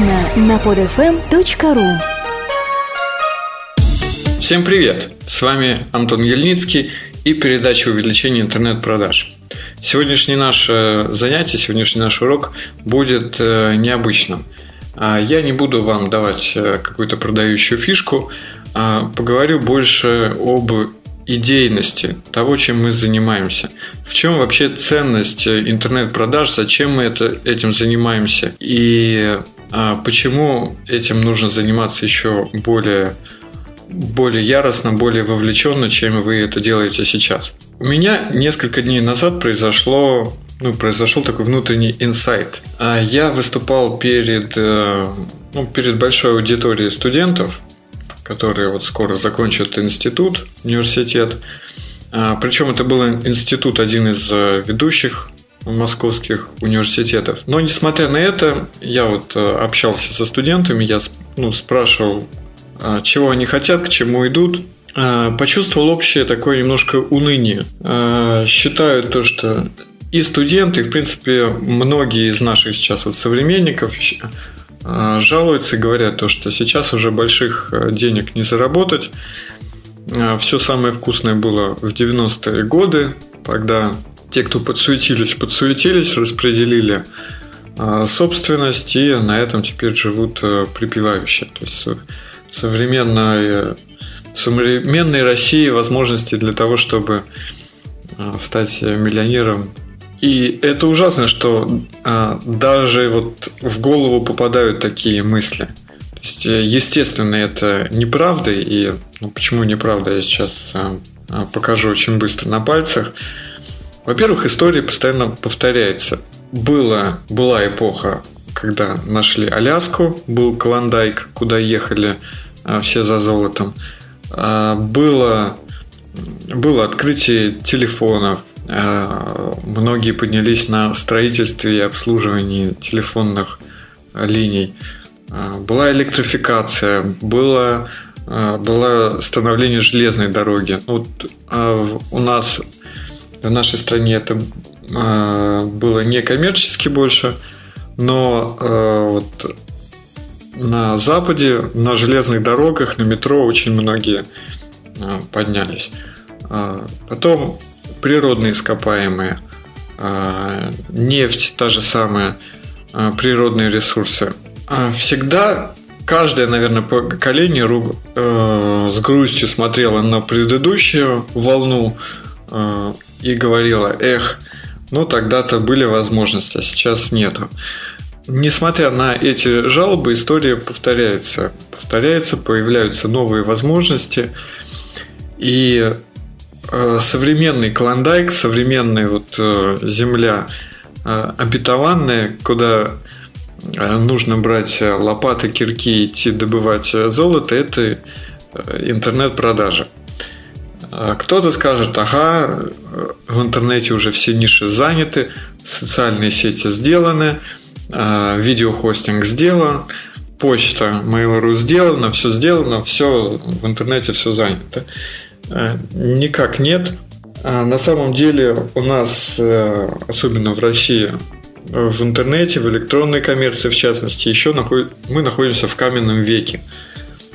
Подробно на podfm.ru Всем привет! С вами Антон Ельницкий и передача увеличения интернет-продаж. Сегодняшнее наше занятие, сегодняшний наш урок будет э, необычным. А, я не буду вам давать э, какую-то продающую фишку, а поговорю больше об идейности того, чем мы занимаемся. В чем вообще ценность э, интернет-продаж, зачем мы это, этим занимаемся и а, почему этим нужно заниматься еще более, более яростно, более вовлеченно, чем вы это делаете сейчас. У меня несколько дней назад произошло ну, произошел такой внутренний инсайт. А я выступал перед, э, ну, перед большой аудиторией студентов, которые вот скоро закончат институт, университет. А, Причем это был институт, один из э, ведущих московских университетов. Но несмотря на это, я вот э, общался со студентами, я ну, спрашивал, а, чего они хотят, к чему идут. А, почувствовал общее такое немножко уныние. Считаю то, что и студенты, и, в принципе, многие из наших сейчас вот современников а, жалуются и говорят то, что сейчас уже больших э, денег не заработать. А, Все самое вкусное было в 90-е годы, тогда те, кто подсуетились, подсуетились, распределили а, собственность и на этом теперь живут э, припевающие. То есть современной, современной России возможности для того, чтобы стать миллионером и это ужасно, что а, даже вот в голову попадают такие мысли. То есть, э, естественно, это неправда, и ну, почему неправда, я сейчас а, а, покажу очень быстро на пальцах. Во-первых, история постоянно повторяется. Было, была эпоха, когда нашли Аляску, был Клондайк, куда ехали а, все за золотом. А, было, было открытие телефонов, Э, многие поднялись на строительстве и обслуживании телефонных линий. Была электрификация, было, было становление железной дороги. Вот у нас в нашей стране это было не коммерчески больше, но вот на Западе, на железных дорогах, на метро очень многие поднялись. Потом природные ископаемые, а, нефть, та же самая, а, природные ресурсы. А всегда каждое, наверное, поколение с грустью смотрело на предыдущую волну и говорило, эх, ну тогда-то были возможности, а сейчас нету. Несмотря на эти жалобы, история повторяется. Повторяется, появляются новые возможности. И Э, современный Клондайк, современная вот э, земля э, обетованная, куда нужно брать лопаты, кирки, идти добывать золото, это интернет-продажа. Кто-то скажет, ага, в интернете уже все ниши заняты, социальные сети сделаны, видеохостинг сделан, почта Mail.ru сделана, все сделано, все в интернете все занято. Э, никак нет. А на самом деле у нас, э, особенно в России, в интернете, в электронной коммерции в частности, еще мы находимся в каменном веке.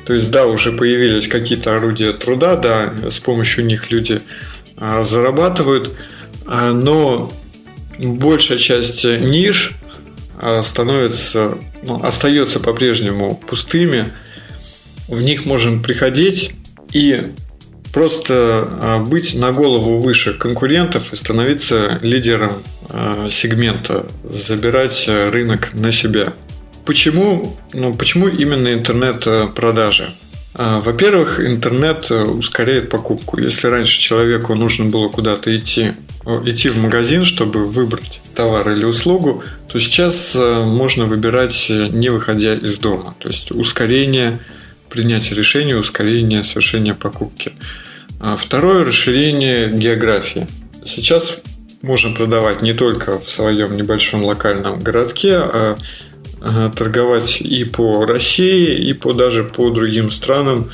То есть, да, уже появились какие-то орудия труда, да, с помощью них люди а, зарабатывают, а, но большая часть ниш становится, ну, остается по-прежнему пустыми. В них можем приходить и просто а, быть на голову выше конкурентов и становиться лидером а, сегмента, забирать а, рынок на себя. Почему, ну, почему именно интернет-продажи? Во-первых, интернет ускоряет покупку. Если раньше человеку нужно было куда-то идти, идти в магазин, чтобы выбрать товар или услугу, то сейчас можно выбирать не выходя из дома. То есть ускорение принятия решения, ускорение совершения покупки. А второе расширение географии. Сейчас можно продавать не только в своем небольшом локальном городке, а торговать и по России, и по даже по другим странам,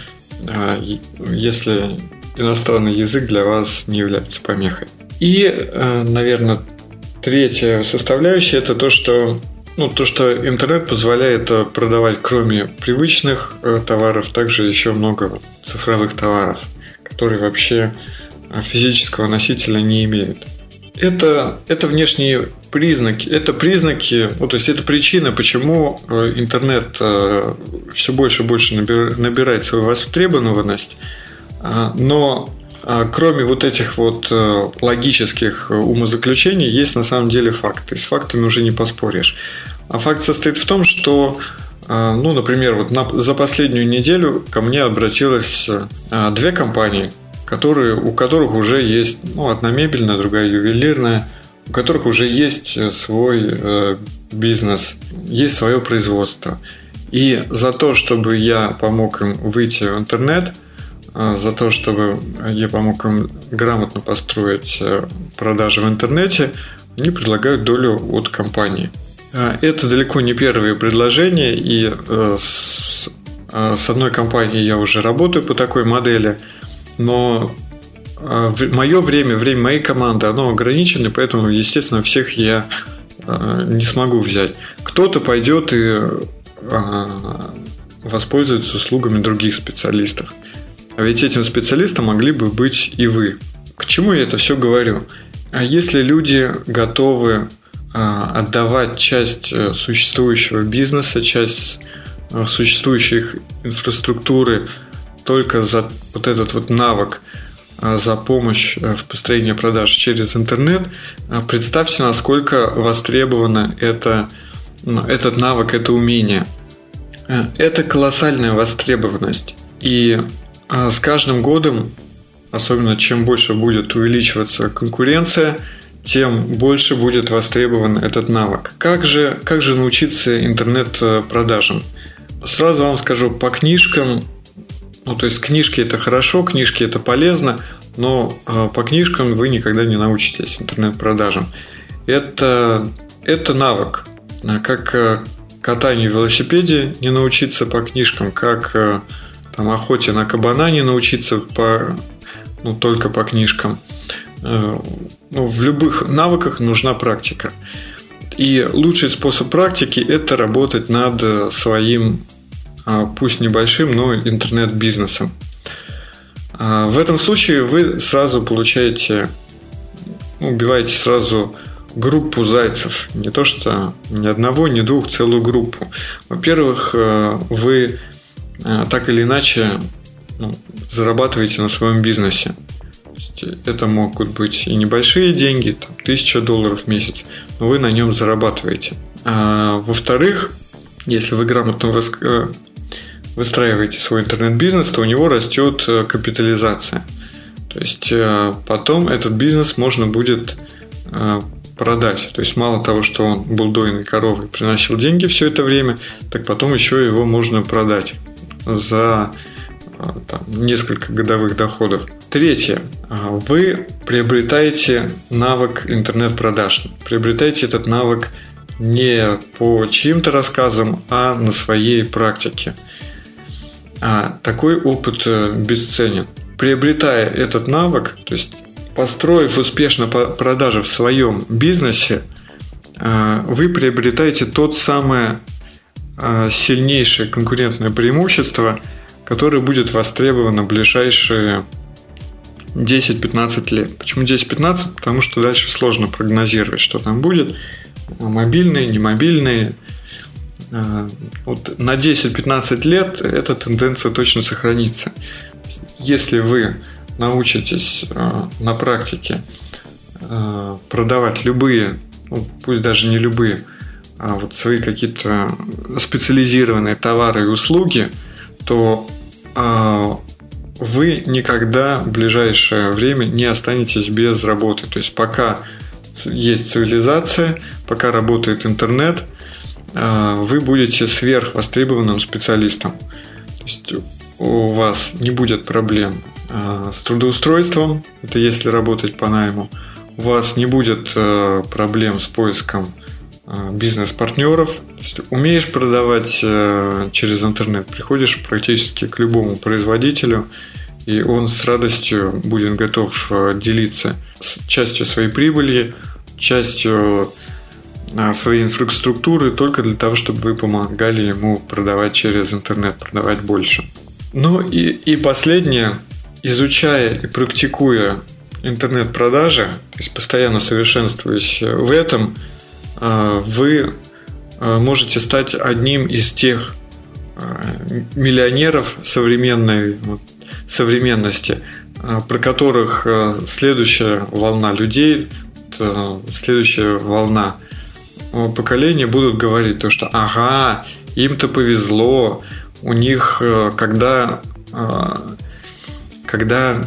а, если иностранный язык для вас не является помехой. И, а, наверное, третья составляющая это то, что ну, то, что интернет позволяет э, продавать, кроме привычных э, товаров, также еще много цифровых товаров, которые вообще э, физического носителя не имеют. Это, это внешние признаки, это признаки, ну, то есть это причина, почему интернет все больше и больше набирает свою востребованность, но а, кроме вот этих вот э, логических э, умозаключений, есть на самом деле факты. С фактами уже не поспоришь. А факт состоит в том, что э, ну, например, вот на, за последнюю неделю ко мне обратилось две компании, которые, у которых уже есть ну, одна мебельная, другая ювелирная, у которых уже есть свой э, бизнес, есть свое производство. И за то, чтобы я помог им выйти в интернет – а, за то, чтобы я помог им грамотно построить э, продажи в интернете, они предлагают долю от компании. Это далеко не первые предложения, и э, с, э, с одной компанией я уже работаю по такой модели, но мое время, время моей команды, оно ограничено, поэтому, естественно, всех я не смогу взять. Кто-то пойдет и воспользуется услугами других специалистов. А ведь этим специалистом могли бы быть и вы. К чему я это все говорю? А если люди готовы а, отдавать часть э, существующего бизнеса, часть э, существующей инфраструктуры только за вот этот вот навык, а, за помощь э, в построении продаж через интернет, представьте, насколько востребовано это, ну, этот навык, это умение. Это колоссальная востребованность. И а с каждым годом, особенно чем больше будет увеличиваться конкуренция, тем больше будет востребован этот навык. Как же, как же научиться интернет-продажам? Сразу вам скажу, по книжкам, ну то есть книжки это хорошо, книжки это полезно, но а, по книжкам вы никогда не научитесь интернет-продажам. Это, это навык. Как э, катанию в велосипеде не научиться по книжкам, как э, там, охоте на кабана не научиться по, ну, только по книжкам. Э, ну, в любых навыках нужна практика. И лучший способ практики – это работать над своим, а, пусть небольшим, но интернет-бизнесом. А, в этом случае вы сразу получаете, ну, убиваете сразу группу зайцев. Не то что ни одного, ни двух, целую группу. Во-первых, э, вы Э, так или иначе ну, зарабатываете на своем бизнесе. Это могут быть и небольшие деньги, там, 1000 долларов в месяц, но вы на нем зарабатываете. А, во-вторых, если вы грамотно э, выстраиваете свой интернет-бизнес, то у него растет э, капитализация. То есть потом этот бизнес можно будет продать. То есть мало того, что он был дойной коровой, приносил деньги все это время, так потом еще его можно продать за там, несколько годовых доходов. Третье. Вы приобретаете навык интернет-продаж. Приобретаете этот навык не по чьим-то рассказам, а на своей практике. А такой опыт э, бесценен. Приобретая этот навык, то есть построив успешно продажи в своем бизнесе, а, вы приобретаете тот самый а, сильнейшее конкурентное преимущество, которое будет востребовано в ближайшие 10-15 лет. Почему 10-15? Потому что дальше сложно прогнозировать, что там будет. Мобильные, немобильные. А, вот на 10-15 лет эта тенденция точно сохранится. Если вы научитесь а, на практике продавать любые, ну, пусть даже не любые, а, вот свои какие-то специализированные товары и услуги, то а, вы никогда в ближайшее время не останетесь без работы. То есть пока есть цивилизация, пока работает интернет, вы будете сверхвостребованным специалистом. То есть у вас не будет проблем с трудоустройством, это если работать по найму, у вас не будет проблем с поиском бизнес-партнеров. Умеешь продавать через интернет, приходишь практически к любому производителю, и он с радостью будет готов делиться частью своей прибыли, частью своей инфраструктуры только для того, чтобы вы помогали ему продавать через интернет, продавать больше. Ну и, и последнее, изучая и практикуя интернет-продажи, то есть постоянно совершенствуясь в этом, вы можете стать одним из тех миллионеров современной современности, про которых следующая волна людей, следующая волна поколения будут говорить то, что ага, им-то повезло, у них э, когда, э, когда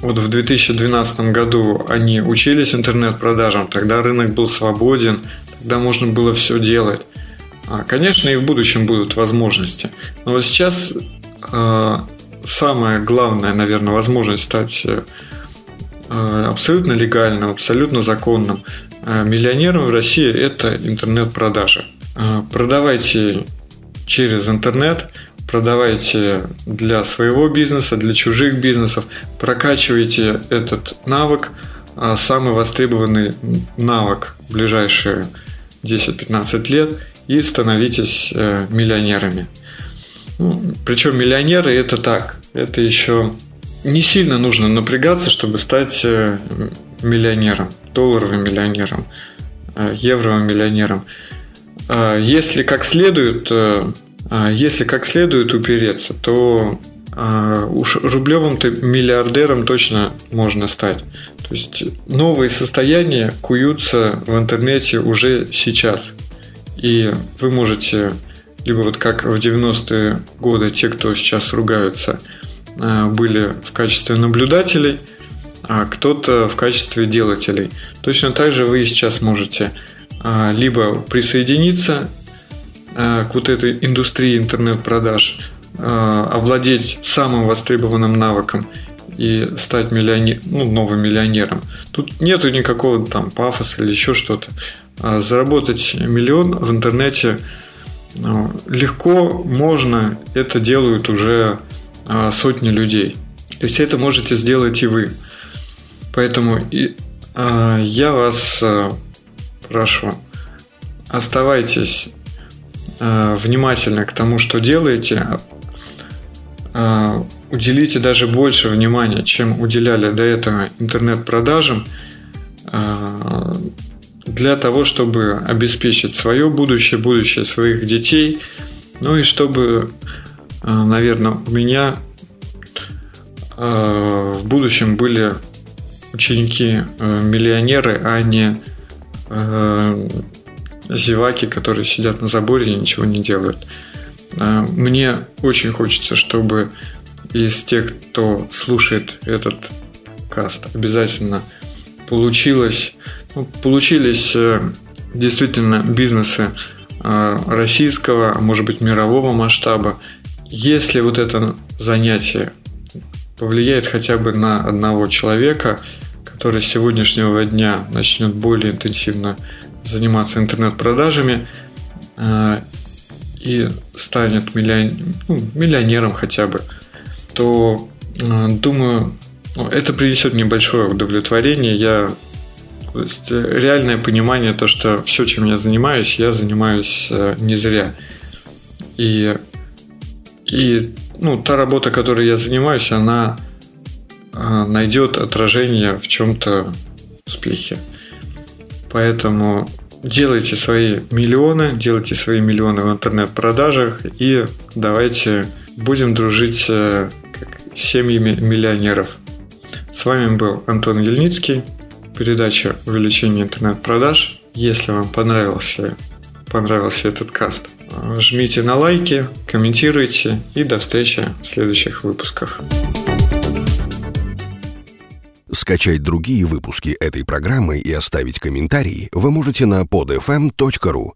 вот в 2012 году они учились интернет-продажам, тогда рынок был свободен, тогда можно было все делать. А, конечно, и в будущем будут возможности. Но вот сейчас э, самая главная, наверное, возможность стать абсолютно легальным, абсолютно законным миллионером в России – это интернет-продажи. Продавайте через интернет, продавайте для своего бизнеса, для чужих бизнесов, прокачивайте этот навык, самый востребованный навык в ближайшие 10-15 лет и становитесь э, миллионерами. Ну, причем миллионеры это так, это еще не сильно нужно напрягаться, чтобы стать э, миллионером, долларовым миллионером, э, евровым миллионером. А, если как следует, э, если как следует упереться, то уж рублевым-то миллиардером точно можно стать. То есть новые состояния куются в интернете уже сейчас. И вы можете, либо вот как в 90-е годы те, кто сейчас ругаются, были в качестве наблюдателей, а кто-то в качестве делателей. Точно так же вы сейчас можете а, либо присоединиться а, к вот этой индустрии интернет-продаж, а, овладеть самым востребованным навыком и стать миллионер, ну, новым миллионером. Тут нету никакого там пафоса или еще что-то. Заработать миллион в интернете легко можно, это делают уже сотни людей. То есть это можете сделать и вы. Поэтому и, я вас прошу, оставайтесь внимательны к тому, что делаете. Уделите даже больше внимания, чем уделяли до этого интернет-продажам, для того, чтобы обеспечить свое будущее, будущее своих детей, ну и чтобы, наверное, у меня э, в будущем были ученики э, миллионеры, а не зеваки, которые сидят на заборе и ничего не делают. Мне очень хочется, чтобы из тех, кто слушает этот каст, обязательно получилось, ну, получились э, действительно бизнесы российского, а может быть мирового масштаба. Если вот это занятие повлияет хотя бы на одного человека – который с сегодняшнего дня начнет более интенсивно заниматься интернет-продажами э, и станет миллион... ну, миллионером хотя бы, то э, думаю, ну, это принесет небольшое удовлетворение. Я то есть, э, реальное понимание то, что все, чем я занимаюсь, я занимаюсь не зря. И, и ну, та работа, которой я занимаюсь, она а, найдет отражение в чем-то успехе. Поэтому делайте свои миллионы, делайте свои миллионы в интернет-продажах и давайте будем дружить э, с семьями миллионеров. С вами был Антон Ельницкий, передача «Увеличение интернет-продаж». Если вам понравился, понравился этот каст, жмите на лайки, комментируйте и до встречи в следующих выпусках. Скачать другие выпуски этой программы и оставить комментарии вы можете на podfm.ru.